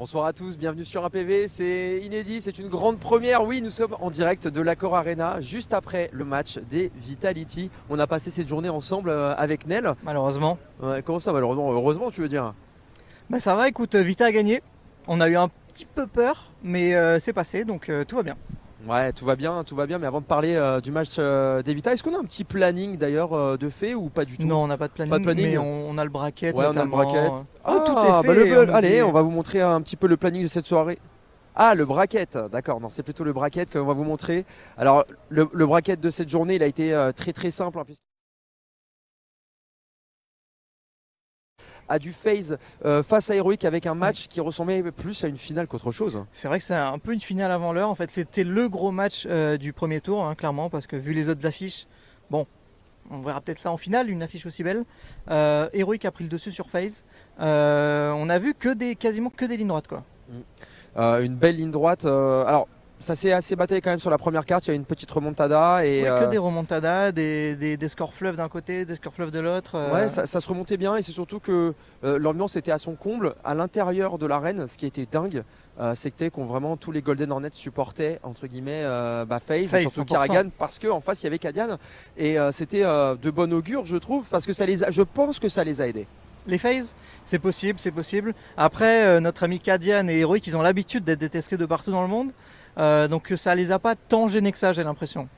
Bonsoir à tous, bienvenue sur APV. C'est inédit, c'est une grande première. Oui, nous sommes en direct de l'Accor Arena, juste après le match des Vitality. On a passé cette journée ensemble euh, avec Nel. Malheureusement. Ouais, comment ça, malheureusement Heureusement, tu veux dire? Bah ça va, écoute, Vita a gagné. On a eu un petit peu peur, mais euh, c'est passé, donc euh, tout va bien. Ouais, tout va bien, tout va bien. Mais avant de parler euh, du match euh, des Vita, est-ce qu'on a un petit planning d'ailleurs euh, de fait ou pas du tout? Non, on n'a pas de planning, Pas de planning? mais on, on a le bracket. Ouais, on a le bracket. Tout Ah, est fait. bah le on Allez, dit- on va vous montrer un petit peu le planning de cette soirée. Ah, le bracket, d'accord. Non, c'est plutôt le bracket qu'on va vous montrer. Alors, le, le bracket de cette journée, il a été très très simple. hein, puisque- a du phase euh, face à Heroic avec un match qui ressemblait plus à une finale qu'autre chose. C'est vrai que c'est un peu une finale avant l'heure. En fait, c'était le gros match euh, du premier tour, hein, clairement, parce que vu les autres affiches, bon, on verra peut-être ça en finale, une affiche aussi belle. Euh, Heroic a pris le dessus sur phase. Euh, on a vu que des, quasiment que des lignes droites, quoi. Euh, une belle ligne droite. euh, alors, ça s'est assez bataillé quand même sur la première carte. Il y a une petite remontada et euh, Que des remontadas, des, des, des scores fleuves d'un côté, des scores fleuves de l'autre. euh, Ouais, ça, ça se remontait bien et c'est surtout que euh, l'ambiance était à son comble à l'intérieur de l'arène. Ce qui était dingue, euh, c'était qu'on vraiment tous les Golden Hornets supportaient entre guillemets euh, bah, FaZe, et surtout 100%. Karagan parce qu'en face il y avait Kadian et euh, c'était euh, de bon augure, je trouve, parce que ça les, a- je pense que ça les a aidés. Les phases, c'est possible, c'est possible. Après, euh, notre ami Kadian et Heroic, ils ont l'habitude d'être détestés de partout dans le monde. Euh, donc ça les a pas tant gênés que ça, j'ai l'impression.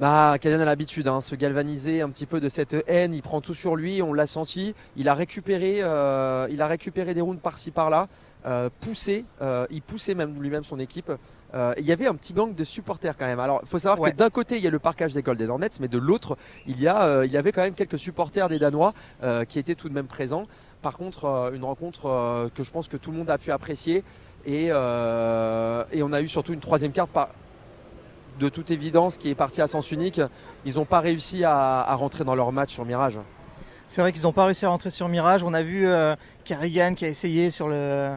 Bah, a l'habitude, hein, se galvaniser un petit peu de cette haine. Il prend tout sur lui, on l'a senti. Il a récupéré, euh, il a récupéré des rounds par-ci par-là, euh, poussé. euh, il poussait même lui-même son équipe. Il y avait un petit gang de supporters quand même. Alors, il faut savoir Ouais. que d'un côté, il y a le parkage des Golden Hornets, mais de l'autre, il y a, il y avait quand même quelques supporters des Danois qui étaient tout de même présents. Par contre, une rencontre que je pense que tout le monde a pu apprécier. Et, euh, et on a eu surtout une troisième carte par, de toute évidence qui est partie à sens unique. Ils n'ont pas réussi à, à rentrer dans leur match sur Mirage. C'est vrai qu'ils n'ont pas réussi à rentrer sur Mirage. On a vu euh, Kerrigan qui a essayé sur le,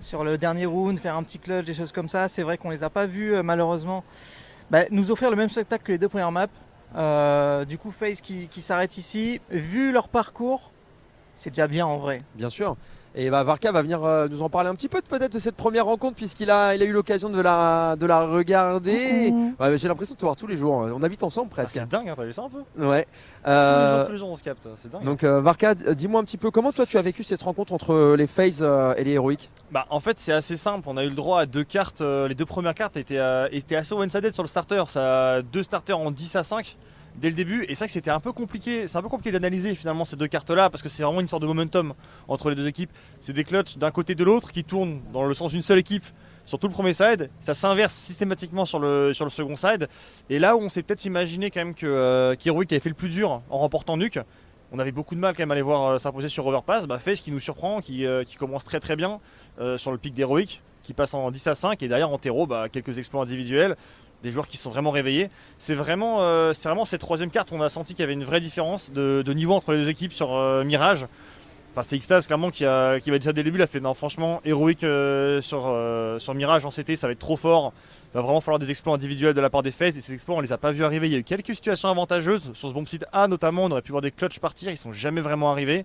sur le dernier round, faire un petit clutch, des choses comme ça. C'est vrai qu'on les a pas vus, euh, malheureusement, bah, nous offrir le même spectacle que les deux premières maps. Euh, du coup, qui, qui s'arrête ici. Vu leur parcours, c'est déjà bien en vrai. Bien sûr. Et bah, Varka va venir euh, nous en parler un petit peu peut-être de cette première rencontre puisqu'il a, il a eu l'occasion de la, de la regarder. Ouais, mais J'ai l'impression de te voir tous les jours. On habite ensemble Ah, presque. c'est dingue, hein, t'as vu ça un peu? Ouais. tous, les Euh, jours, tous les jours on se capte, c'est dingue. donc euh, Varka, dis-moi un petit peu comment toi tu as vécu cette rencontre entre les FaZe euh, et les Heroic Bah, en fait, c'est assez simple. On a eu le droit à deux cartes. euh, les deux premières cartes étaient, euh, étaient assez one-sided sur le starter. Ça, deux starters en 10 à 5 dès le début. Et c'est vrai que c'était un peu compliqué. C'est un peu compliqué d'analyser finalement ces deux cartes-là parce que c'est vraiment une sorte de momentum entre les deux équipes. C'est des clutches d'un côté de l'autre qui tournent dans le sens d'une seule équipe sur tout le premier side. Ça s'inverse systématiquement sur le, sur le second side. Et là où on s'est peut-être imaginé quand même que euh, avait fait le plus dur en remportant Nuke. On avait beaucoup de mal quand même à les voir euh, s'imposer sur Overpass. Bah, FaZe qui nous surprend, qui, euh, qui commence très très bien euh, sur le pic d'Heroic, qui passe en 10 à 5 et derrière en terreau, bah, quelques exploits individuels, des joueurs qui sont vraiment réveillés. C'est vraiment, euh, vraiment cette troisième carte, on a senti qu'il y avait une vraie différence de, niveau entre les deux équipes sur euh, Mirage. Enfin, c'est Xtase clairement qui, a, qui va déjà dès le début, il a fait non, franchement héroïque sur, euh, sur Mirage en CT, ça va être trop fort. Il va vraiment falloir des exploits individuels de la part des FaZe et ces exploits on les a pas vus arriver. Il y a eu quelques situations avantageuses sur ce bon site A notamment, on aurait pu voir des clutches partir, ils sont jamais vraiment arrivés.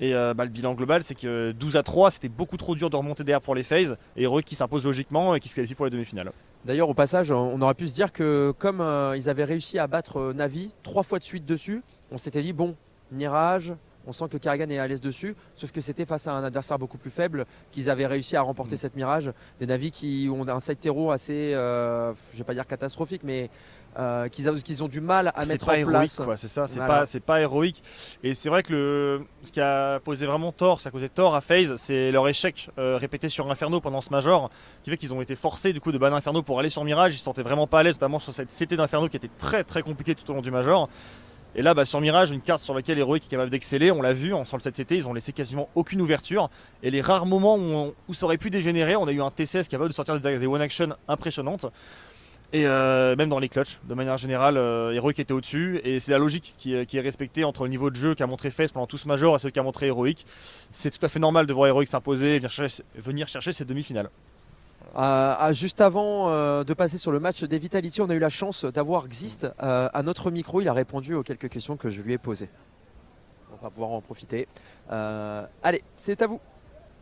Et euh, bah, le bilan global, c'est que 12 à 3, c'était beaucoup trop dur de remonter derrière pour les FaZe. Et Heroic qui s'impose logiquement et qui se qualifie pour les demi-finales. D'ailleurs, au passage, on aurait pu se dire que comme euh, ils avaient réussi à battre euh, Navi trois fois de suite dessus, on s'était dit bon, Mirage, on sent que Kargan est à l'aise dessus, sauf que c'était face à un adversaire beaucoup plus faible qu'ils avaient réussi à remporter Mm. cette Mirage. Des Navi qui ont un side terreau assez, euh, je vais pas dire catastrophique, mais euh, qu'ils, ont du mal à mettre pas en héroïque, place. c'est ça, c'est Voilà. pas, c'est pas héroïque. Et c'est vrai que le, ce qui a posé vraiment tort, ça a causé tort à FaZe, c'est leur échec euh, répété sur Inferno pendant ce Major, qui fait qu'ils ont été forcés du coup de ban Inferno pour aller sur Mirage. Ils se sentaient vraiment pas à l'aise, notamment sur cette CT d'Inferno qui était très très compliquée tout au long du Major. Et là, bah, sur Mirage, une carte sur laquelle Heroic est capable d'exceller, on l'a vu, en sur le 7CT, ils ont laissé quasiment aucune ouverture. Et les rares moments où, on- où ça aurait pu dégénérer, on a eu un TCS capable de sortir des, des one-action impressionnantes. Et euh, même dans les clutches, de manière générale, euh, Heroic était au-dessus. Et c'est la logique qui, est- qui est respectée entre le niveau de jeu qu'a montré FaZe pendant tout ce Major et celui qu'a montré Heroic. C'est tout à fait normal de voir Heroic s'imposer et venir chercher, ses demi-finales. Euh, ah, juste avant euh, de passer sur le match des Vitality, on a eu la chance d'avoir Xist euh, à notre micro. Il a répondu aux quelques questions que je lui ai posées. On va pouvoir en profiter. Euh, allez, c'est à vous.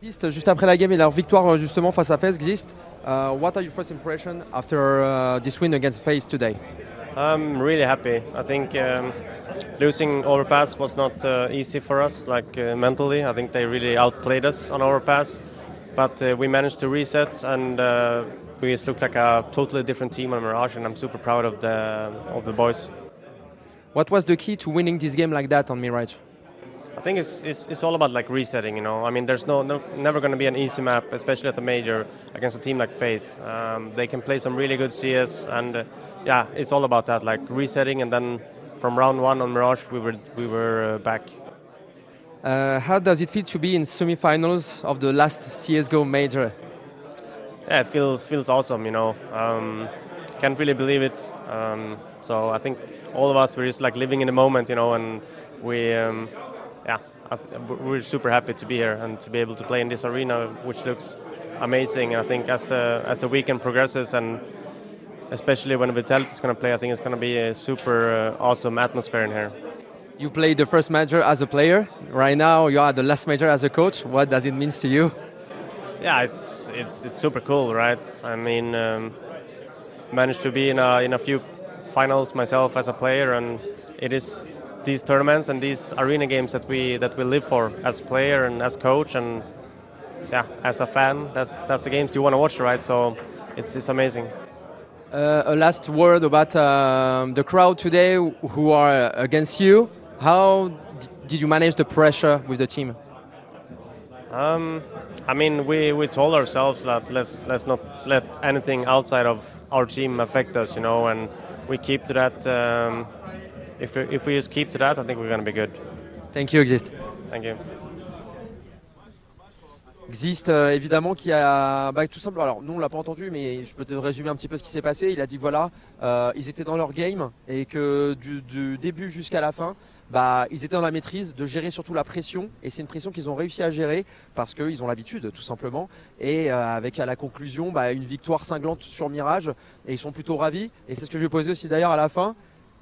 Juste après la game et leur victoire euh, justement face à FaZe, Exist, uh, what are your first impressions after uh, this win against FaZe today? I'm really happy. I think um, losing overpass was not uh, easy for us, like uh, mentally. I think they really outplayed us on overpass, but uh, we managed to reset and uh, we just looked like a totally different team on Mirage, and I'm super proud of the of the boys. What was the key to winning this game like that on Mirage? I think it's, it's, it's all about like resetting, you know. I mean, there's no, no never going to be an easy map, especially at the major against a team like FaZe. Um, they can play some really good CS, and uh, yeah, it's all about that, like resetting, and then from round one on Mirage, we were we were uh, back. Uh, how does it feel to be in semifinals of the last CS:GO major? Yeah, it feels feels awesome, you know. Um, can't really believe it. Um, so I think all of us were just like living in the moment, you know, and we. We're super happy to be here and to be able to play in this arena, which looks amazing. And I think as the as the weekend progresses, and especially when Vitality is going to play, I think it's going to be a super uh, awesome atmosphere in here. You played the first major as a player. Right now, you are the last major as a coach. What does it mean to you? Yeah, it's it's it's super cool, right? I mean, um, managed to be in a in a few finals myself as a player, and it is these tournaments and these arena games that we that we live for as player and as coach and yeah as a fan that's that's the games you want to watch right? So it's it's amazing. Uh, a last word about um, the crowd today who are against you. How did you manage the pressure with the team? Um, I mean, we, we told ourselves that let's let's not let anything outside of our team affect us, you know, and we keep to that um, if we, if we just keep to that, I think we're going to be good. Thank you, Exist. Thank you. Existe euh, évidemment qui a bah, tout simplement. Alors nous on l'a pas entendu, mais je peux te résumer un petit peu ce qui s'est passé. Il a dit voilà, euh, ils étaient dans leur game et que du, du début jusqu'à la fin, bah, ils étaient dans la maîtrise de gérer surtout la pression et c'est une pression qu'ils ont réussi à gérer parce qu'ils ont l'habitude tout simplement et euh, avec à la conclusion bah, une victoire cinglante sur Mirage et ils sont plutôt ravis et c'est ce que je vais poser aussi d'ailleurs à la fin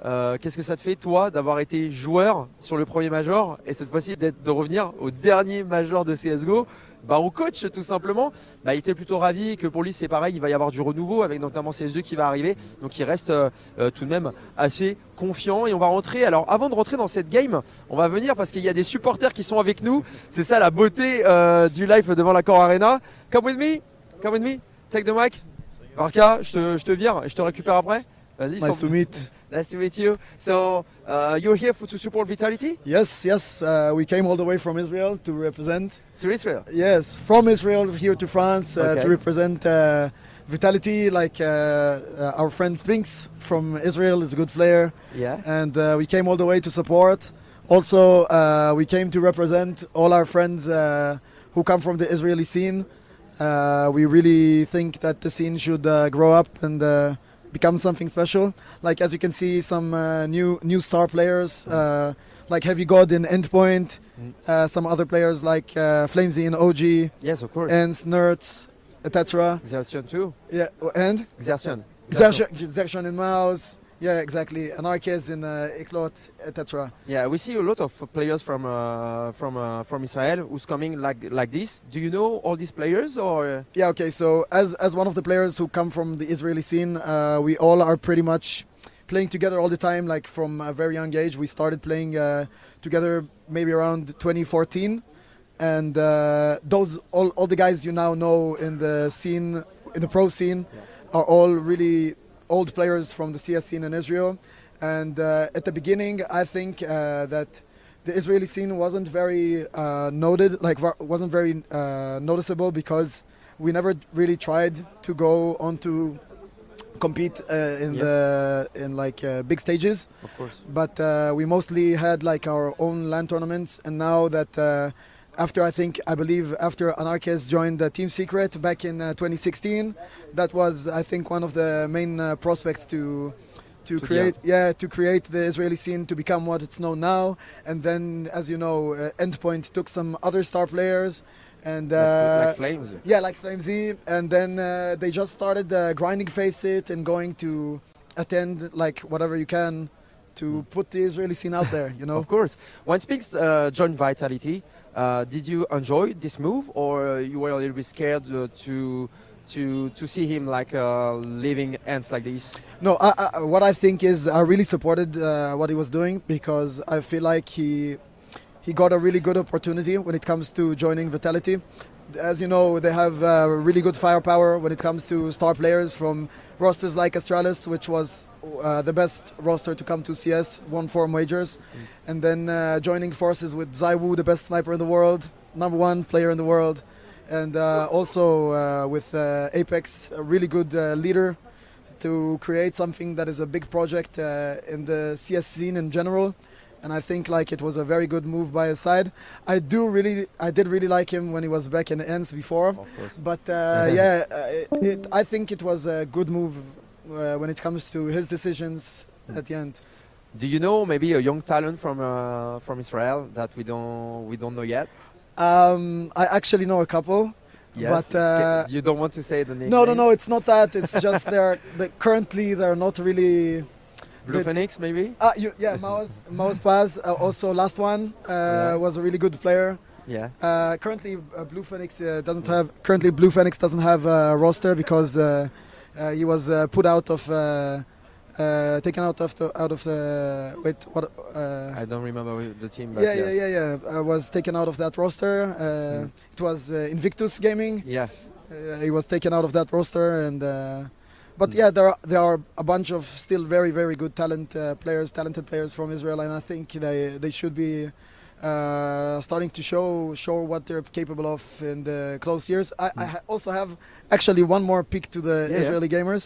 euh, qu'est-ce que ça te fait, toi, d'avoir été joueur sur le premier major et cette fois-ci de revenir au dernier major de CSGO bah, au coach tout simplement, bah, il était plutôt ravi que pour lui c'est pareil, il va y avoir du renouveau avec notamment CS2 qui va arriver, donc il reste euh, euh, tout de même assez confiant et on va rentrer. Alors avant de rentrer dans cette game, on va venir parce qu'il y a des supporters qui sont avec nous, c'est ça la beauté du live devant la Core Arena. Come with me, come with me, take the mic? Arca, je te, je te vire et je te récupère après. Vas-y. Nice to meet. Nice to meet you. So uh, you're here for, to support Vitality? Yes, yes. Uh, we came all the way from Israel to represent. To Israel? Yes, from Israel here to France uh, okay. to represent uh, Vitality. Like uh, uh, our friend Spinks from Israel is a good player. Yeah. And we came all the way to support. Also, we came to represent all our friends who come from the Israeli scene. we really think that the scene should grow up and become something special. Like as you can see, some uh, new new star players uh, like Heavy God in Endpoint, mm. uh, some other players like uh, Flamesy in OG. Yes, of course. And Nerds, etc. Xertion too. Yeah, and Xertion. Xertion, Xertion in Mouse. Yeah, exactly. Anarchist in uh, Eklot, etc. Yeah, we see a lot of players from uh, from uh, from Israel who's coming like like this. Do you know all these players or? Yeah. Okay. So as as one of the players who come from the Israeli scene, uh, we all are pretty much playing together all the time. Like from a very young age, we started playing uh, together maybe around 2014, and uh, those all all the guys you now know in the scene in the pro scene yeah. are all really old players from the CS scene in Israel. And uh, at the beginning, I think uh, that the Israeli scene wasn't very uh, noted, like wasn't very uh, noticeable because we never really tried to go on to compete uh, in yes. the in like uh, big stages. Of course. But we mostly had like our own land tournaments, and now that after I think I believe after Anarchist joined the Team Secret back in uh, 2016, that was I think one of the main uh, prospects to to create yeah to create the Israeli scene to become what it's known now. And then, as you know, uh, Endpoint took some other star players. And like, like uh, Flames. Yeah, like Flamesy, and then uh, they just started uh, grinding face it and going to attend like whatever you can to hmm. put the Israeli scene out there. You know. of course, when speaks uh, joint vitality. Uh, did you enjoy this move, or you were a little bit scared uh, to to to see him like uh, leaving ends like this? No, I, I, what I think is I really supported uh, what he was doing because I feel like he he got a really good opportunity when it comes to joining Vitality. As you know, they have uh, really good firepower when it comes to star players from rosters like Astralis, which was uh, the best roster to come to CS, won four majors, and then uh, joining forces with Zaiwu, the best sniper in the world, number one player in the world, and uh, also uh, with uh, Apex, a really good uh, leader to create something that is a big project uh, in the CS scene in general. And I think like it was a very good move by his side. I do really, I did really like him when he was back in the ends before. Of course. But uh, yeah, uh, it, I think it was a good move uh, when it comes to his decisions at the end. Do you know maybe a young talent from uh, from Israel that we don't we don't know yet? Um, I actually know a couple. But, uh, you don't want to say the name. No, no, no, it's not that. It's just they're, they currently they're not really. Blue Phoenix maybe. Ah, you, yeah, Mao's, Mao's Paz, uh, also last one, uh, Yeah. was a really good player. Yeah. Uh, currently, uh, Blue Phoenix uh, doesn't have. Currently, Blue Phoenix doesn't have a roster because uh, uh, he was uh, put out of, uh, uh, taken out of the out of the. Wait, what? Uh, I don't remember the team. But yeah, yes. yeah, yeah, yeah. I was taken out of that roster. Uh, Mm. It was uh, Invictus Gaming. Yeah. Uh, he was taken out of that roster, and uh, but Mm. yeah, there are, there are a bunch of still very very good talent uh, players, talented players from Israel, and I think they they should be uh, starting to show show what they're capable of in the close years. I, I ha- also have actually one more pick to the Mm. Yeah, yeah. Israeli gamers.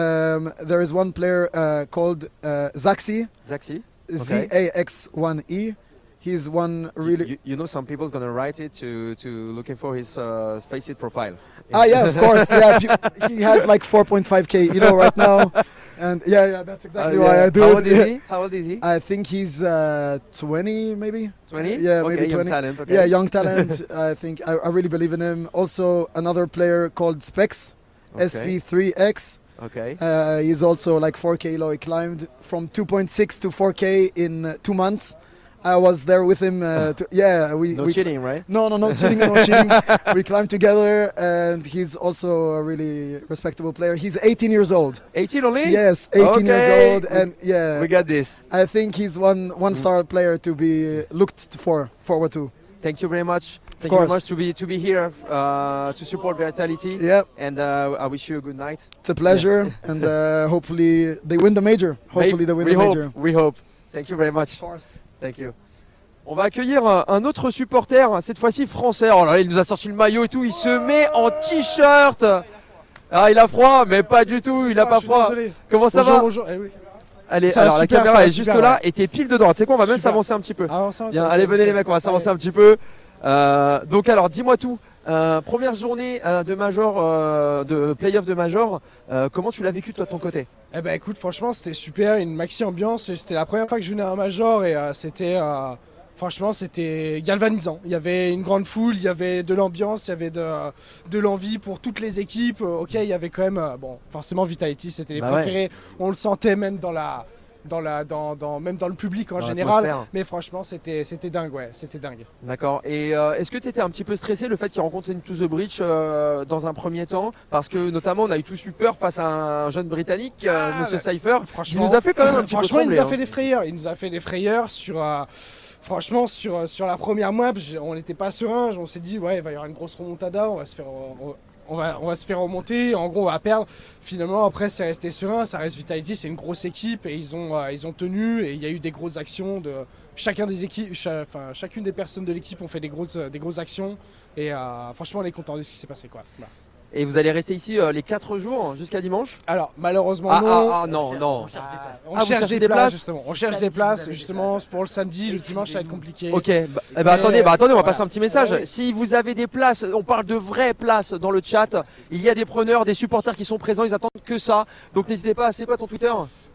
Um, there is one player uh, called uh, Zaxi, Zaxi. Z A X 1 E. He's one really. You, you know, some people's gonna write it to to looking for his uh, Faceit profile. Ah yeah, of course. Yeah, he has like 4.5k, you know, right now, and yeah, yeah, that's Uh, exactly why yeah. I do How it. old is he? How old is he? I think he's uh, 20, maybe. 20? Yeah, okay, maybe young 20. talent. Okay. Yeah, young talent. I think I, I really believe in him. Also, another player called Specs, Okay. SP3X. Okay. Uh, he's also like 4k low. He climbed from 2.6 to 4k in uh, two months. I was there with him. Uh, to, yeah, we. No we cheating, right? no, no, no cheating, no cheating. We climbed together, and he's also a really respectable player. He's 18 years old. 18 only? Yes, 18 Okay. years old, and yeah, We got this. I think he's one one star player to be looked for forward to. Thank you very much. Thank you very much to be to be here uh, to support Vitality. Yeah, And uh, I wish you a good night. it's a pleasure, and uh, hopefully they win the major. Hopefully they win we the hope, major. We hope. Thank you very much. Of course. Thank you. On va accueillir un, autre supporter, cette fois-ci français. Oh là là, il nous a sorti le maillot et tout. Il se met en t-shirt. Ah, il a froid, mais pas du tout. Il a Ah, pas froid. désolé. Comment ça bonjour, va bonjour. Eh oui. Allez, Ça alors la caméra est juste super, là ouais. et t'es pile dedans. Tu sais quoi, on va même s'avancer un petit peu. Ah, Bien, allez, venez les mecs, on va s'avancer un petit peu. Euh, donc alors, dis-moi tout. Euh, première journée euh, de Major, euh, de playoff de Major. Euh, comment tu l'as vécu toi de ton côté? Eh ben écoute, franchement, c'était super, une maxi ambiance. et C'était la première fois que je venais à un major et euh, c'était, euh, franchement, c'était galvanisant. Il y avait une grande foule, il y avait de l'ambiance, il y avait de, de l'envie pour toutes les équipes. Ok, il y avait quand même, bon, forcément Vitality, c'était les Bah ouais. préférés. On le sentait même dans la, dans la, dans, dans- même dans le public en général. Mais franchement, c'était, c'était dingue, ouais, c'était dingue. D'accord. Et euh, est-ce que tu étais un petit peu stressé le fait qu'il rencontre Into the Breach euh, dans un premier temps? Parce que notamment on a eu tous eu peur face à un jeune britannique, euh, Ah, Monsieur ouais. Cypher. Il Franchement, nous a fait quand même un petit peu franchement, il trembler. nous a hein. fait des frayeurs. Il nous a fait des frayeurs sur. euh, franchement, sur, sur la première map, on n'était pas serein. On s'est dit, ouais, il va y avoir une grosse remontada. On va se faire. On- va, on se faire remonter, en gros on va perdre. Finalement après c'est resté serein, ça reste Vitality, c'est une grosse équipe et ils ont, euh, tenu et il y a eu des grosses actions de chacune des personnes de l'équipe ont fait des grosses, grosses actions et euh, franchement on est content de ce qui s'est passé quoi. Et vous allez rester ici euh, les 4 jours jusqu'à dimanche Alors malheureusement ah, non. ah, ah, non, non. On Ah, vous cherche des des places, places justement. On cherche des places justement pour le samedi, le dimanche ça va être compliqué. Ok, bah, Mais, attendez, bah, attendez, on va voilà. passer un petit message. Ouais. Si vous avez des places, on parle de vraies places dans le chat. Il y a des preneurs, des supporters qui sont présents, ils attendent que ça. Donc n'hésitez pas, c'est quoi ton Twitter?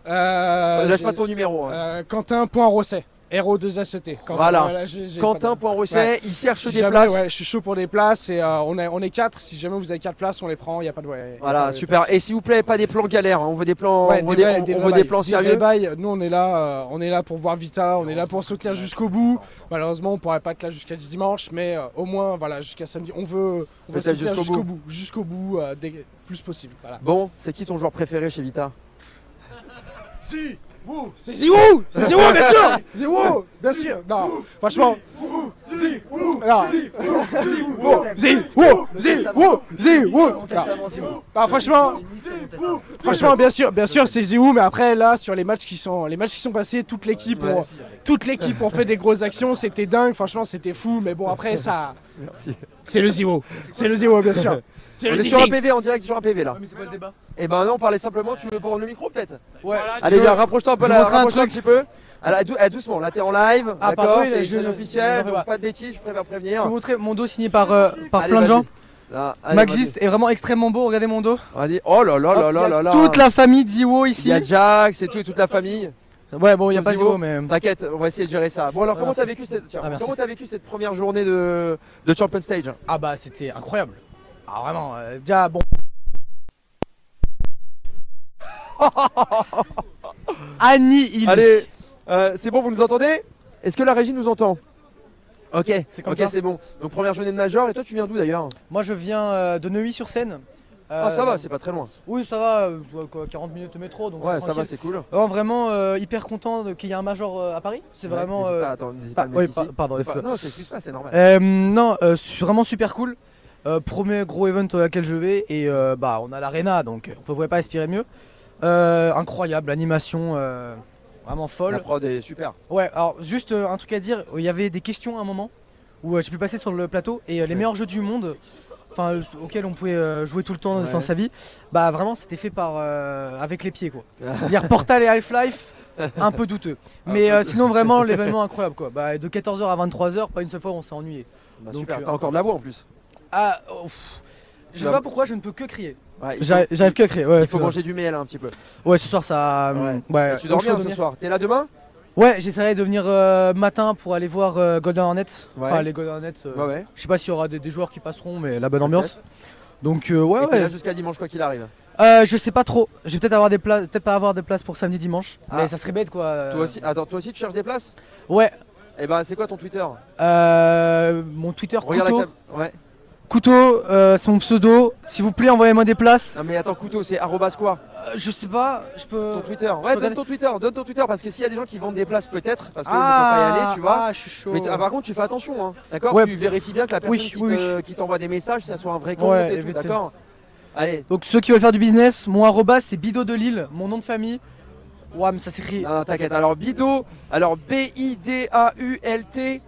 Euh, Lâche j'ai- pas ton numéro. hein. euh, Quentin.rosset. RO2SET. Quentin, Voilà. Ouais. il cherche Si des jamais, places. ouais, je suis chaud pour des places et euh, on, est, on est 4. Si jamais vous avez 4 places, on les prend. Il n'y a pas de. ouais, y Voilà, de- super. Et s'il vous plaît, pas des plans galères. hein. On veut des plans, on veut des on- des on vrais veut des plans sérieux. Nous, on est là, euh, on est là pour voir Vita, on est là pour soutenir jusqu'au bout. Malheureusement, on pourrait pas être là jusqu'à dimanche, mais euh, au moins, voilà, jusqu'à samedi, on veut, on veut soutenir jusqu'au jusqu'au bout, jusqu'au bout, euh, dès- plus possible. Voilà. Bon, c'est qui ton joueur préféré chez Vita? C'est Ziwoo C'est Ziwoo, bien sûr Ziwoo, bien sûr Non, franchement. Non. Ziwoo Ziwoo Ziwoo Ziwoo Non, franchement, franchement, bien sûr, bien sûr, c'est Ziwoo, mais après là, sur les matchs qui sont, les matchs qui sont passés, toute l'équipe, Ouais. ont- toute l'équipe ont fait des grosses actions, c'était dingue, franchement, c'était fou, mais bon après ça, Merci. c'est le Ziwoo, c'est le Ziwoo, bien sûr. C'est On le est sur un. PV en direct sur un PV là. mais c'est pas le débat. Et ben non, on parlait simplement, tu veux prendre le micro peut-être Ouais. Allez bien, rapproche-toi un peu là, rapproche-toi un truc. petit peu. Alors, dou- eh, doucement, là t'es en live, Ah, d'accord, c'est je- donc pas. de bêtises, je préfère Je prévenir. vais vous montrer mon dos signé par, euh, par Allez, plein de vas-y. gens. Là, allez, Maxist est vraiment extrêmement beau, regardez mon dos. vas-y. Vas-y. Oh là là là là là là. Toute la famille de Ziwo Il ici. y a Jack, c'est tout et toute la famille. Ouais, bon, il n'y a Sauf pas Ziwo. Ziwo, mais. T'inquiète, on va essayer de gérer ça. Bon alors Ah, comment merci. t'as vécu cette tiens, Ah, merci. comment t'as vécu cette première journée de, de Champion Stage? Ah bah c'était incroyable. Ah vraiment, euh, déjà bon. Annie, il. Allez, euh, c'est bon, vous nous entendez? Est-ce que la régie nous entend? Ok, C'est comme ok, ça. c'est bon. Donc première journée de major, et toi tu viens d'où d'ailleurs? Moi je viens euh, de Neuilly-sur-Seine. Ah ça va, c'est pas très loin. Oui, ça va, euh, quoi, 40 minutes de métro. Donc Ouais, ça va, tranquille. c'est cool. Non, vraiment euh, hyper content de- qu'il y ait un major euh, à Paris. C'est Ouais, vraiment. n'hésite euh, pas, attends, n'hésite pas à ah, le oui, mettre ici. pa- pardon, pas- Non, je t'excuse pas, c'est normal. Euh, non, euh, su- vraiment super cool. Euh, premier gros event auquel je vais et euh, bah on a l'arena donc on ne pouvait pas aspirer mieux. Euh, incroyable, animation euh, vraiment La folle. prod est super. Ouais, alors juste un truc à dire, il y avait des questions à un moment où j'ai pu passer sur le plateau et les meilleurs jeux du monde, enfin auxquels on pouvait jouer tout le temps Ouais. dans sa vie, bah vraiment c'était fait par avec les pieds quoi. Dire Portal et Half-Life, un peu douteux. Mais sinon vraiment l'événement incroyable quoi. Bah, de 14h à 23h, pas une seule fois on s'est ennuyé. Bah, Donc, super, t'as encore de la voix en plus. Ah, oh, pff. je sais pas pourquoi je ne peux que crier. Ouais, J'arrive que à crier. Ouais, il faut manger du miel un petit peu. ouais, ce soir ça. Ouais. ouais tu dors bien ce soir. T'es là demain Ouais, j'essaierai de venir euh, matin pour aller voir euh, Golden Hornets. Ouais. Enfin, les Golden Hornets. euh, Ouais, ouais. Je sais pas s'il y aura des, des joueurs qui passeront, mais la bonne ambiance. Donc euh, ouais, Et ouais. là jusqu'à dimanche quoi qu'il arrive. Euh, je sais pas trop. Je vais peut-être avoir des places, peut-être pas avoir des places pour samedi, dimanche. Ah. Mais ça serait bête quoi. Toi aussi, attends, toi aussi tu cherches des places Ouais. Eh ben c'est quoi ton Twitter? Euh, mon Twitter Regarde couteau. la cam. Ouais. Couteau, euh, c'est mon pseudo. S'il vous plaît, envoyez-moi des places. Non mais attends, couteau, c'est arrobas quoi Euh, je sais pas. Je peux. Ton Twitter. Ouais, donne ton Twitter, donne ton Twitter parce que s'il y a des gens qui vendent des places peut-être parce qu'ils ne peuvent pas y aller, tu vois. Ah, je suis chaud. Mais ah, par contre, tu fais attention, hein. d'accord Ouais. Tu vérifies bien que la personne Oui, qui, oui, te- qui t'envoie des messages, ça soit un vrai compte Ouais, et tout, d'accord Allez, Donc ceux qui veulent faire du business, mon arrobas c'est Bido de Lille, mon nom de famille. Ouais, mais ça s'écrit. t'inquiète. Alors, Bido, alors B-I-D-A-U-L-T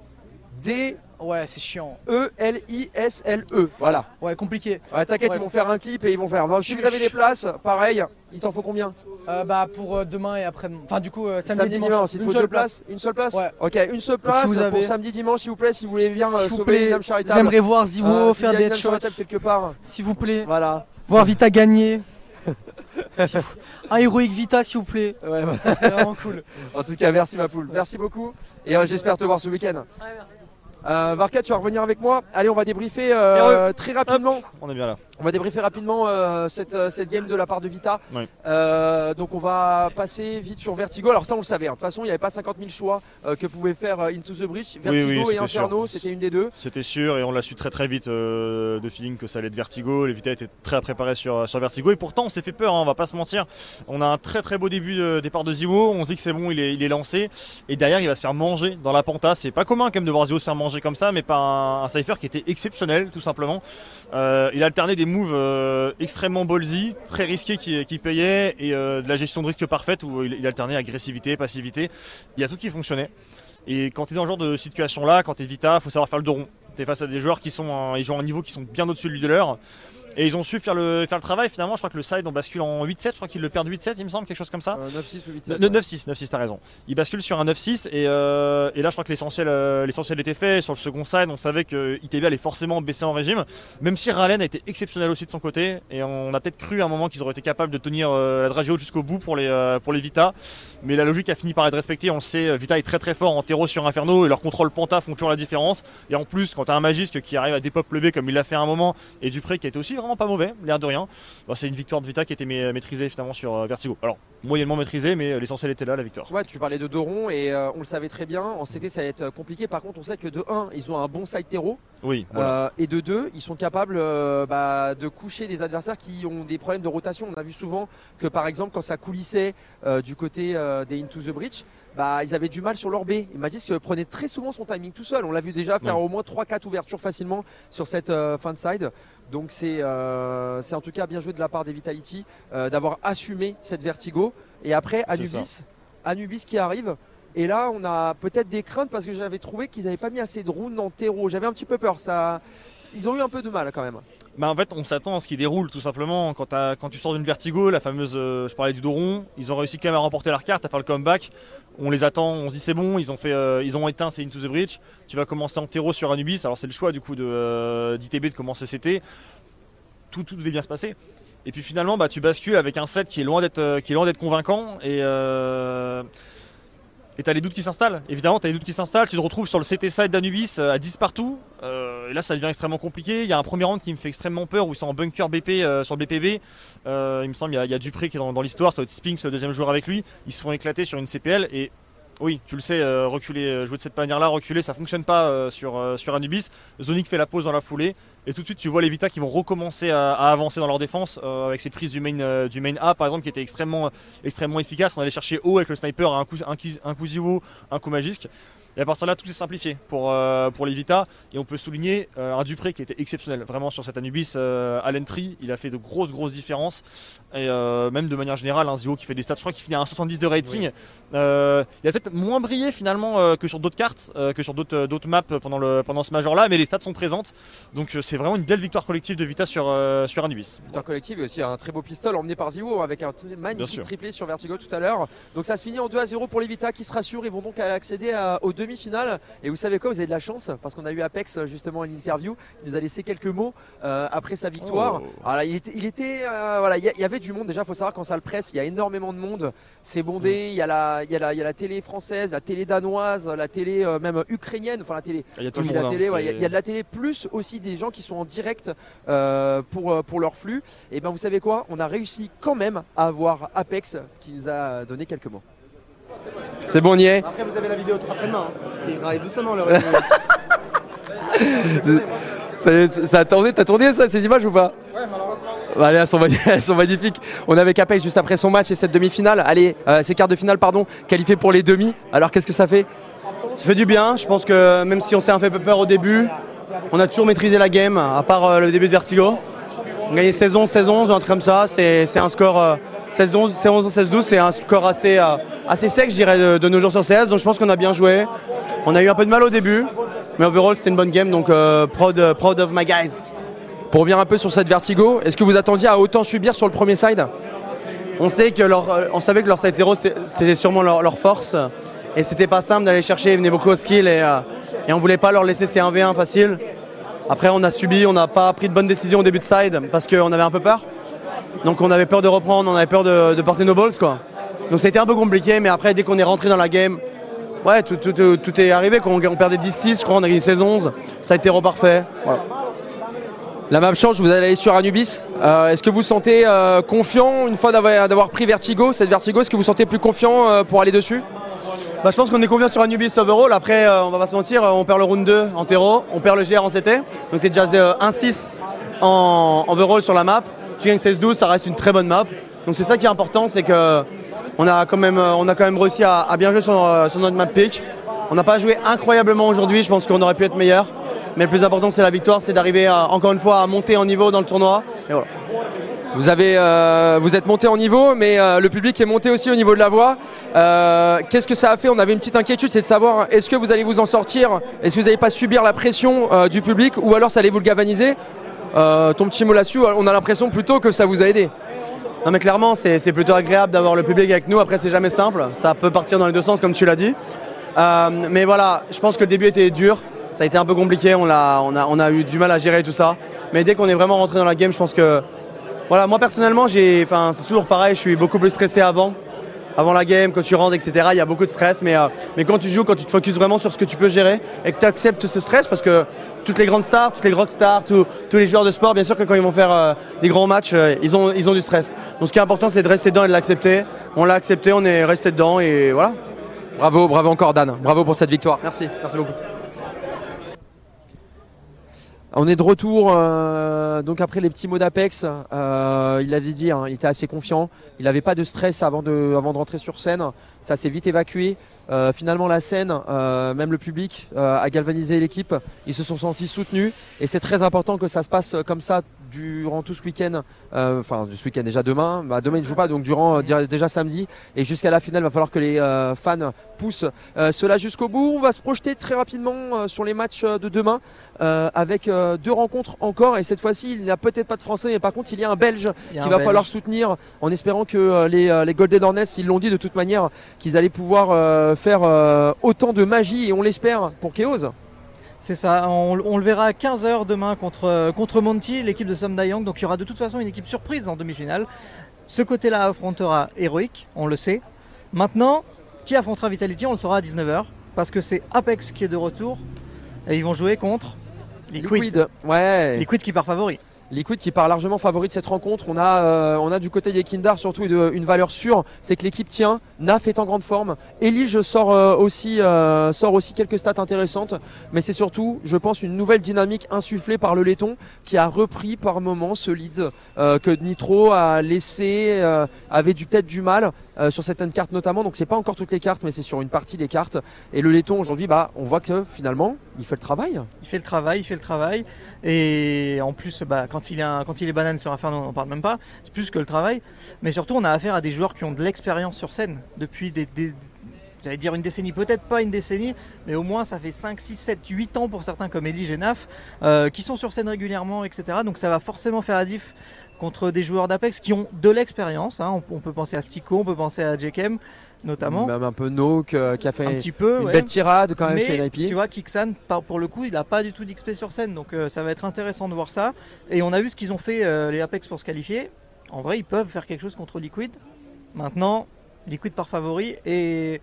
Ouais, c'est chiant. D-E-L-I-S-L-E. Voilà. Ouais, compliqué. Ouais, t'inquiète, Ouais. ils vont faire un clip et ils vont faire. Si Je- vous avez des places, pareil, il t'en faut combien Euh, bah pour euh, demain et après. Enfin du coup euh, samedi, Samedi, dimanche, il te Une faut seule deux places Une seule place Ouais. Ok, une seule place si vous avez- pour samedi, dimanche, s'il vous plaît, si vous voulez bien euh, S'il vous sauver plaît, charitable. J'aimerais voir Ziwo Euh, faire des headshots. quelque part. S'il vous plaît. Voilà. Voir Vita gagner. Vous- Un héroïque Vita s'il vous plaît. Ouais, ouais. Ça serait vraiment cool. En tout cas, merci ma poule. Merci beaucoup. Et euh, j'espère te voir ce week-end. Euh, Varka, tu vas revenir avec moi. Allez, on va débriefer euh, très rapidement. On est bien là. On va débriefer rapidement euh, cette, euh, cette game de la part de Vita. Oui. Donc on va passer vite sur Vertigo. Alors ça on le savait. hein. De toute façon il n'y avait pas 50 000 choix que pouvait faire Into the Breach. Oui, oui, Vertigo et Inferno, c'était une des deux. C'était sûr et on l'a su très très vite de feeling que ça allait être Vertigo. Les Vita étaient très à préparer sur, sur Vertigo et pourtant on s'est fait peur, hein, on va pas se mentir. On a un très très beau début de départ de Ziwo, on se dit que c'est bon, il est, il est lancé et derrière il va se faire manger dans la penta. C'est pas commun quand même de voir Ziwo se faire manger comme ça, mais par un, cypher qui était exceptionnel tout simplement. Euh, il a alterné des moves euh, extrêmement ballsy, très risqués qui, payaient et euh, de la gestion de risque parfaite où il, alternait agressivité, passivité. Il y a tout qui fonctionnait. Et quand tu es dans ce genre de situation là, quand tu es Vita, faut savoir faire le dos rond. Tu es face à des joueurs qui sont un- ils jouent un niveau qui sont bien au-dessus de leur. Et ils ont su faire le, faire le travail. Finalement, je crois que le side, on bascule en 8-7. Je crois qu'ils le perdent 8-7, il me semble, quelque chose comme ça. Euh, 9-6 ou 8-7. 9-6, 9-6, t'as raison. Il bascule sur un 9-6 et, euh, et là je crois que l'essentiel, euh, l'essentiel était fait. Sur le second side, on savait que ITB allait forcément baisser en régime, même si Ralen a été exceptionnel aussi de son côté. Et on a peut-être cru à un moment qu'ils auraient été capables de tenir euh, la dragée haute jusqu'au bout pour les, euh, pour les Vita. Mais la logique a fini par être respectée. On le sait, Vita est très très fort en terreau sur Inferno et leur contrôle Panta font toujours la différence. Et en plus, quand t'as un Magisque qui arrive à dépop le B comme il l'a fait à un moment, et Dupré qui a été aussi vraiment pas mauvais, l'air de rien, bah, c'est une victoire de Vita qui était ma- maîtrisée finalement sur euh, Vertigo. Alors, moyennement maîtrisée, mais l'essentiel était là, la victoire. Ouais, tu parlais de Doron et euh, on le savait très bien. En CT, ça va être compliqué. Par contre, on sait que de 1, ils ont un bon side terreau. Oui, voilà. Euh, et de 2, ils sont capables euh, bah, de coucher des adversaires qui ont des problèmes de rotation. On a vu souvent que par exemple, quand ça coulissait euh, du côté euh, des Into the Breach, bah, ils avaient du mal sur leur B. Et Magis prenait très souvent son timing tout seul. On l'a vu déjà faire Ouais. au moins 3-4 ouvertures facilement sur cette euh, fin de side. Donc c'est euh, c'est en tout cas bien joué de la part des Vitality euh, d'avoir assumé cette vertigo. Et après. Anubis, Anubis qui arrive. Et là, on a peut-être des craintes parce que j'avais trouvé qu'ils n'avaient pas mis assez de runes en terreau. J'avais un petit peu peur. Ça, ils ont eu un peu de mal quand même. Bah en fait, on s'attend à ce qui déroule tout simplement. Quand, quand tu sors d'une Vertigo, la fameuse, euh, je parlais du Doron, ils ont réussi quand même à remporter leur carte, à faire le comeback. On les attend, on se dit c'est bon, ils ont, fait, euh, ils ont éteint c'est Into the Breach. Tu vas commencer en terreau sur Anubis. Alors c'est le choix du coup euh, d'ITB de commencer CT. Tout, tout devait bien se passer. Et puis finalement, bah, tu bascules avec un set qui est loin d'être, euh, convaincant. Et et t'as les doutes qui s'installent. Évidemment, t'as les doutes qui s'installent. Tu te retrouves sur le CT side d'Anubis euh, à 10 partout. Euh, et là, ça devient extrêmement compliqué. Il y a un premier round qui me fait extrêmement peur où ils sont en bunker BP euh, sur BPB. Il me semble il y a, Dupré qui dans, l'histoire. Ça va être Spinks, le deuxième joueur avec lui. Ils se font éclater sur une CPL. Et oui, tu le sais, reculer, jouer de cette manière-là, reculer, ça fonctionne pas sur, sur Anubis. Zonic fait la pause dans la foulée. Et tout de suite, tu vois les Vita qui vont recommencer à, avancer dans leur défense euh, avec ces prises du main, euh, du main A, par exemple, qui étaient extrêmement, extrêmement efficaces. On allait chercher haut avec le sniper, un coup, un, coup- un coup Zivo, un coup Magisque. Et à partir de là, tout s'est simplifié pour, euh, pour les Vita. Et on peut souligner euh, un Dupré qui était exceptionnel, vraiment sur cet Anubis euh, à l'entry. Il a fait de grosses, grosses différences. Et euh, même de manière générale, un Zio qui fait des stats, je crois qu'il finit à 1,70 de rating. Il a peut-être moins brillé finalement que sur d'autres cartes, que sur d'autres d'autres maps pendant, le, pendant ce major-là, mais les stats sont présentes. Donc c'est vraiment une belle victoire collective de Vita sur, sur Anubis. Victoire collective et aussi un très beau pistol emmené par Ziwo avec un magnifique triplé sur Vertigo tout à l'heure. Donc ça se finit en 2 à 0 pour les Vita qui se rassurent. Ils vont donc accéder à- aux Et vous savez quoi Vous avez de la chance parce qu'on a eu Apex euh, justement une interview. Il nous a laissé quelques mots euh, après sa victoire. Oh. Alors, il était, il était, euh, voilà, il y, avait du monde. Déjà, il faut savoir quand ça le presse, il y a énormément de monde. C'est bondé. Il y a la, il y a la, il y a la télé française, la télé danoise, la télé euh, même ukrainienne. Enfin la télé. Il y a tout le monde. la hein, télé, il y a- y, a de la télé plus aussi des gens qui sont en direct pour, pour leur flux. Et ben vous savez quoi? On a réussi quand même à avoir Apex qui nous a donné quelques mots. C'est bon, on y est. Après, vous avez la vidéo après-demain, hein, parce qu'il travaille doucement le Ça, ça- a tourné, t'as tourné ça, ces images ou pas Ouais, malheureusement. Allez, elles sont, elles sont magnifiques. On avec Apex juste après son match et cette demi-finale. Allez, euh, ces quarts de finale, pardon, qualifiés pour les demi. Alors qu'est-ce que ça fait Ça fait du bien, je pense que même si on s'est un peu peur au début, on a toujours maîtrisé la game, à part euh, le début de Vertigo. On a gagné 16-11, 16-11, un truc comme ça, c'est c'est un score euh, 16-11, 16-11, 16-12, c'est un score assez, euh, assez sec, je dirais, de, de nos jours sur CS, donc je pense qu'on a bien joué. On a eu un peu de mal au début, mais overall c'était une bonne game, donc euh, proud, euh, proud of my guys. Pour revenir un peu sur cette Vertigo, est-ce que vous attendiez à autant subir sur le premier side? On sait que leur, on savait que leur side 0 c'est- c'était sûrement leur, leur force et c'était pas simple d'aller chercher, ils venaient beaucoup au skill et, euh, et on voulait pas leur laisser ces 1v1 facile. Après on a subi, on n'a pas pris de bonnes décisions au début de side parce qu'on avait un peu peur. Donc on avait peur de reprendre, on avait peur de, de porter nos balls quoi. Donc ça a été un peu compliqué mais après dès qu'on est rentré dans la game, ouais tout, tout- tout- tout est arrivé. Quand on, on perdait 10-6, je crois on a gagné 16-11, ça a été reparfait. Voilà. La map change, vous allez aller sur Anubis. Euh, est-ce que vous vous sentez euh, confiant une fois d'avoir pris Vertigo Cette Vertigo, est-ce que vous vous sentez plus confiant euh, pour aller dessus? Bah, je pense qu'on est confiant sur Anubis overall. Après, on va pas se mentir, on perd le round 2 en terreau, on perd le GR en CT. Donc tu es déjà euh, 1-6 en overall sur la map. Tu gagnes 16-12, ça reste une très bonne map. Donc c'est ça qui est important, c'est que on a quand même, on a quand même réussi à, bien jouer sur, euh, sur notre map pick. On n'a pas joué incroyablement aujourd'hui, je pense qu'on aurait pu être meilleur. Mais le plus important c'est la victoire, c'est d'arriver encore une fois à monter en niveau dans le tournoi. Vous, avez, euh, vous êtes monté en niveau, mais euh, le public est monté aussi au niveau de la voix. Qu'est-ce que ça a fait? On avait une petite inquiétude, c'est de savoir est-ce que vous allez vous en sortir? Est-ce que vous n'allez pas subir la pression du public? Ou alors ça allait vous le galvaniser? Euh, ton petit mot là-dessus, on a l'impression plutôt que ça vous a aidé. Non mais clairement c'est plutôt agréable d'avoir le public avec nous. Après c'est jamais simple, ça peut partir dans les deux sens comme tu l'as dit. Euh, mais voilà, je pense que le début était dur, ça a été un peu compliqué, on a, eu du mal à gérer tout ça. Mais dès qu'on est vraiment rentré dans la game, je pense que voilà, moi personnellement c'est toujours pareil, je suis beaucoup plus stressé avant. Avant la game, quand tu rentres, etc., il y a beaucoup de stress, mais, euh, mais quand tu joues, quand tu te focuses vraiment sur ce que tu peux gérer et que tu acceptes ce stress, parce que toutes les grandes stars, toutes les rock stars, tous, tous les joueurs de sport, bien sûr que quand ils vont faire euh, des grands matchs, euh, ils, ont, ils ont du stress. Donc ce qui est important, c'est de rester dedans et de l'accepter. On l'a accepté, on est resté dedans et voilà. Bravo, bravo encore Dan, bravo pour cette victoire. Merci, merci beaucoup. On est de retour euh, donc après les petits mots d'Apex. Euh, il avait dit, hein, il était assez confiant. Il n'avait pas de stress avant de, avant de rentrer sur scène. Ça s'est vite évacué. Euh, finalement, la scène, euh, même le public, euh, a galvanisé l'équipe. Ils se sont sentis soutenus et c'est très important que ça se passe comme ça durant tout ce week-end. Euh, Enfin, ce week-end déjà demain. Bah, demain ils ne jouent pas, donc durant euh, déjà samedi et jusqu'à la finale, il va falloir que les euh, fans poussent euh, cela jusqu'au bout. On va se projeter très rapidement euh, sur les matchs euh, de demain euh, avec euh, deux rencontres encore et cette fois-ci, il n'y a peut-être pas de Français, mais par contre, il y a un Belge qu'il va falloir soutenir en espérant que euh, les, euh, les Golden Hornets, ils l'ont dit de toute manière, qu'ils allaient pouvoir euh, faire euh, autant de magie et on l'espère pour Chaos. C'est ça, on, on le verra à 15h demain contre, contre Monty, l'équipe de Sam Dayang. Donc il y aura de toute façon une équipe surprise en demi-finale. Ce côté-là affrontera Heroic, on le sait. Maintenant, qui affrontera Vitality, on le saura à 19h. Parce que c'est Apex qui est de retour. Et ils vont jouer contre Liquid. Liquid, ouais. Liquid qui part favori. Liquid qui part largement favori de cette rencontre. On a, euh, du côté des Kindar surtout une, valeur sûre, c'est que l'équipe tient. Naf est en grande forme. Elige sort, euh, aussi, euh, aussi quelques stats intéressantes. Mais c'est surtout, je pense, une nouvelle dynamique insufflée par le laiton qui a repris par moments ce lead que Nitro a laissé, avait du- peut-être du mal euh, sur certaines cartes notamment. Donc c'est pas encore toutes les cartes, mais c'est sur une partie des cartes. Et le laiton aujourd'hui, bah, on voit que finalement, il fait le travail. Il fait le travail, il fait le travail. Et en plus, bah, quand, il est un- quand il est banane sur Inferno, on n'en parle même pas. C'est plus que le travail. Mais surtout, on a affaire à des joueurs qui ont de l'expérience sur scène depuis des, des- J'allais dire une décennie, peut-être pas une décennie, mais au moins ça fait 5, 6, 7, 8 ans pour certains comme Elie et Naf, euh, qui sont sur scène régulièrement, etc. Donc ça va forcément faire la diff contre des joueurs d'Apex qui ont de l'expérience. hein. On, on peut penser à Stico, on peut penser à JKM notamment. Même un peu Nook euh, qui a fait un petit peu, une ouais. belle tirade quand même Mais chez NIP. tu vois, Kixan, pour le coup, il n'a pas du tout d'XP sur scène, donc euh, ça va être intéressant de voir ça. Et on a vu ce qu'ils ont fait euh, les Apex pour se qualifier. En vrai, ils peuvent faire quelque chose contre Liquid. Maintenant, Liquid par favori et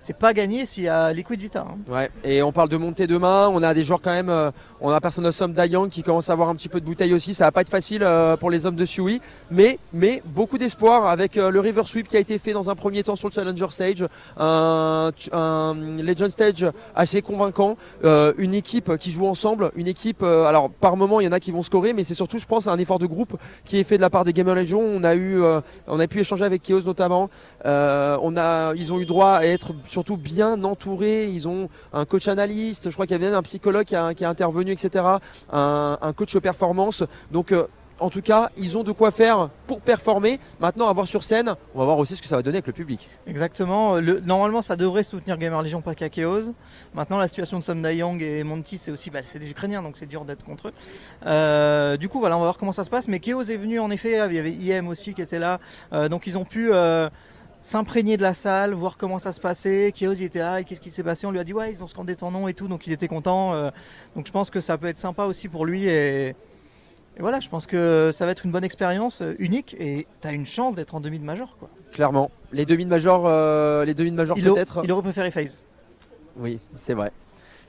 c'est pas gagné s'il y a Liquid Vita. hein. Ouais, et on parle de montée demain. On a des joueurs quand même. euh, on a personne de somme Dayang qui commence à avoir un petit peu de bouteille aussi. Ça va pas être facile euh, pour les hommes de Sui, mais mais beaucoup d'espoir avec euh, le river sweep qui a été fait dans un premier temps sur le challenger stage, un, un legend stage assez convaincant, euh, une équipe qui joue ensemble, une équipe. euh, alors par moment il y en a qui vont scorer, mais c'est surtout je pense un effort de groupe qui est fait de la part des Gamer Legion. On a eu, on a pu échanger avec Chaos notamment. On a, ils ont eu droit à être surtout bien entourés. Ils ont un coach analyste, je crois qu'il y avait un psychologue qui a, a intervenu, etc. Un, coach performance. Donc, euh, en tout cas, ils ont de quoi faire pour performer. Maintenant, à voir sur scène, on va voir aussi ce que ça va donner avec le public. Exactement. Le- normalement, ça devrait soutenir Gamer Legion, pas Kakeos. Maintenant, la situation de Sam Dayang et Monty, c'est aussi, bah, c'est des Ukrainiens, donc c'est dur d'être contre eux. Euh, du coup, voilà, on va voir comment ça se passe. Mais Chaos est venu, en effet, il y avait IM aussi qui était là. Euh, donc, ils ont pu s'imprégner de la salle, voir comment ça se passait. Chaos, il était là, et qu'est-ce qui s'est passé On lui a dit, ouais, ils ont scandé ton nom et tout, donc il était content. Euh, donc, je pense que ça peut être sympa aussi pour lui. Et, et voilà, je pense que ça va être une bonne expérience, euh, unique. Et tu as une chance d'être en demi de major, quoi. Clairement, les demi de major, euh, les demi de major Il, a- peut-être. il aurait préféré FaZe. Oui, c'est vrai.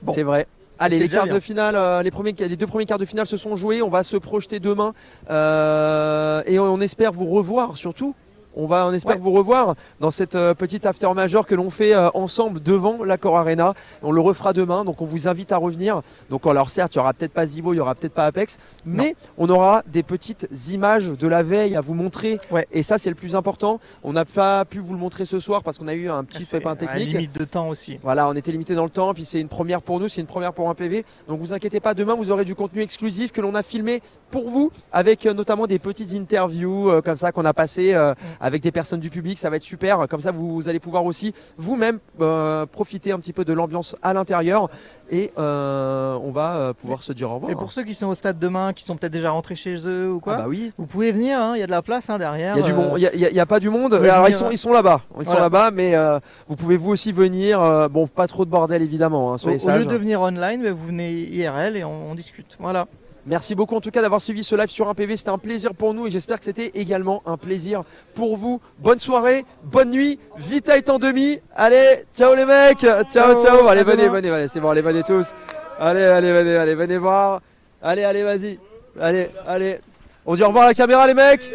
Bon. C'est vrai. Allez, les quarts bien. de finale, euh, les, premiers, les deux premiers quarts de finale se sont joués. On va se projeter demain euh, et on, on espère vous revoir surtout. On va, on espère Ouais. vous revoir dans cette euh, petite after major que l'on fait euh, ensemble devant l'accord Arena. On le refera demain, donc on vous invite à revenir. Donc alors certes, il y aura peut-être pas Zivo, il y aura peut-être pas Apex, mais on aura des petites images de la veille à vous montrer. Ouais. Et ça, c'est le plus important. On n'a pas pu vous le montrer ce soir parce qu'on a eu un petit pépin technique. limite de temps aussi. Voilà, on était limité dans le temps, puis c'est une première pour nous, c'est une première pour un PV. Donc vous inquiétez pas, demain vous aurez du contenu exclusif que l'on a filmé pour vous, avec euh, notamment des petites interviews euh, comme ça qu'on a passé euh, avec des personnes du public. Ça va être super. Comme ça, vous, allez pouvoir aussi vous-même euh, profiter un petit peu de l'ambiance à l'intérieur et euh, on va euh, pouvoir se dire au revoir. Et pour ceux qui sont au stade demain, qui sont peut-être déjà rentrés chez eux ou quoi, Ah bah oui. vous pouvez venir. hein, Il y a de la place hein, derrière. Il y a du euh, monde. Il y a- il y y a pas du monde. Alors ils sont hein. ils sont là-bas. Ils sont là-bas, mais euh, vous pouvez vous aussi venir. euh, bon, pas trop de bordel évidemment. hein, Au, soyez au sages. lieu de venir online, bah, vous venez IRL et on, on discute. Voilà. Merci beaucoup en tout cas d'avoir suivi ce live sur un PV. C'était un plaisir pour nous et j'espère que c'était également un plaisir pour vous. Bonne soirée, bonne nuit. Vita est en demi. Allez, ciao les mecs. Ciao, ciao. Allez, à venez, demain. venez, allez, c'est bon, allez, venez tous. Allez, allez, venez, allez, venez voir. Allez, allez, vas-y. Allez, allez. On dit au revoir à la caméra les mecs.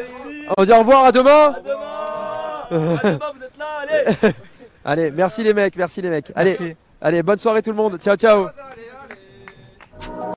On dit au revoir, à demain. allez, merci les mecs, merci les mecs. Allez, Merci. allez, bonne soirée tout le monde. Ciao, ciao.